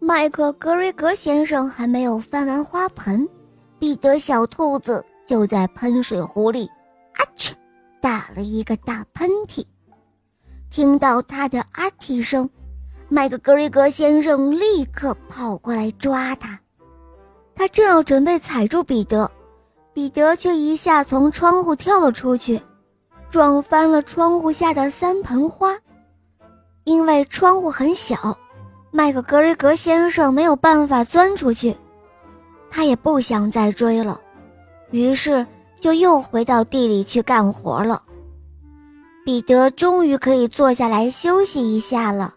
麦克格瑞格先生还没有翻完花盆，彼得小兔子就在喷水壶里，啊嚏，打了一个大喷嚏。听到他的啊嚏声，麦克格瑞格先生立刻跑过来抓他。他正要准备踩住彼得，彼得却一下从窗户跳了出去，撞翻了窗户下的三盆花。因为窗户很小，麦克格瑞格先生没有办法钻出去。他也不想再追了，于是就又回到地里去干活了。彼得终于可以坐下来休息一下了，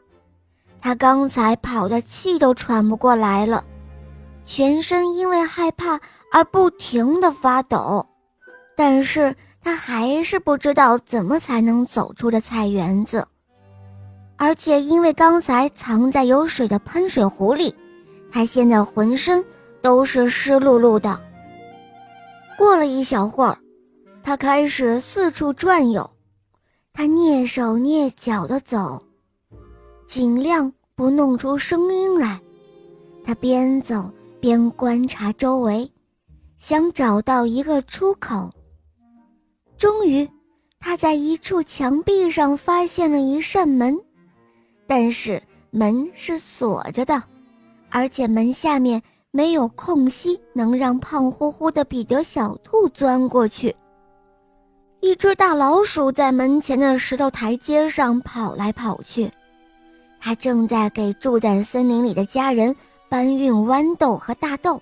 他刚才跑的气都喘不过来了。全身因为害怕而不停地发抖，但是他还是不知道怎么才能走出的菜园子，而且因为刚才藏在有水的喷水壶里，他现在浑身都是湿漉漉的。过了一小会儿，他开始四处转悠，他蹑手蹑脚地走，尽量不弄出声音来，他边走。边观察周围，想找到一个出口。终于，他在一处墙壁上发现了一扇门，但是门是锁着的，而且门下面没有空隙能让胖乎乎的彼得小兔钻过去。一只大老鼠在门前的石头台阶上跑来跑去，它正在给住在森林里的家人。搬运豌豆和大豆，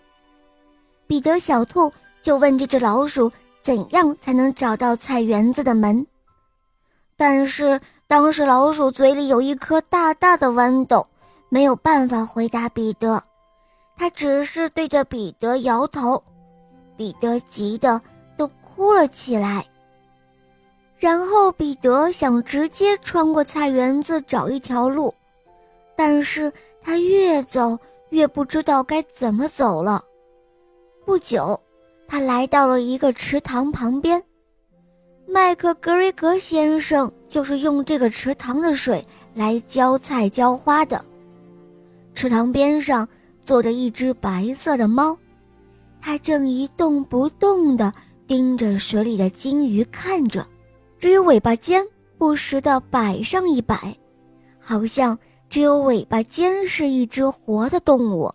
彼得小兔就问这只老鼠怎样才能找到菜园子的门。但是当时老鼠嘴里有一颗大大的豌豆，没有办法回答彼得，他只是对着彼得摇头。彼得急得都哭了起来。然后彼得想直接穿过菜园子找一条路，但是他越走。越不知道该怎么走了。不久，他来到了一个池塘旁边。麦克格瑞格先生就是用这个池塘的水来浇菜浇花的。池塘边上坐着一只白色的猫，它正一动不动地盯着水里的金鱼看着，只有尾巴尖不时地摆上一摆，好像。只有尾巴尖是一只活的动物。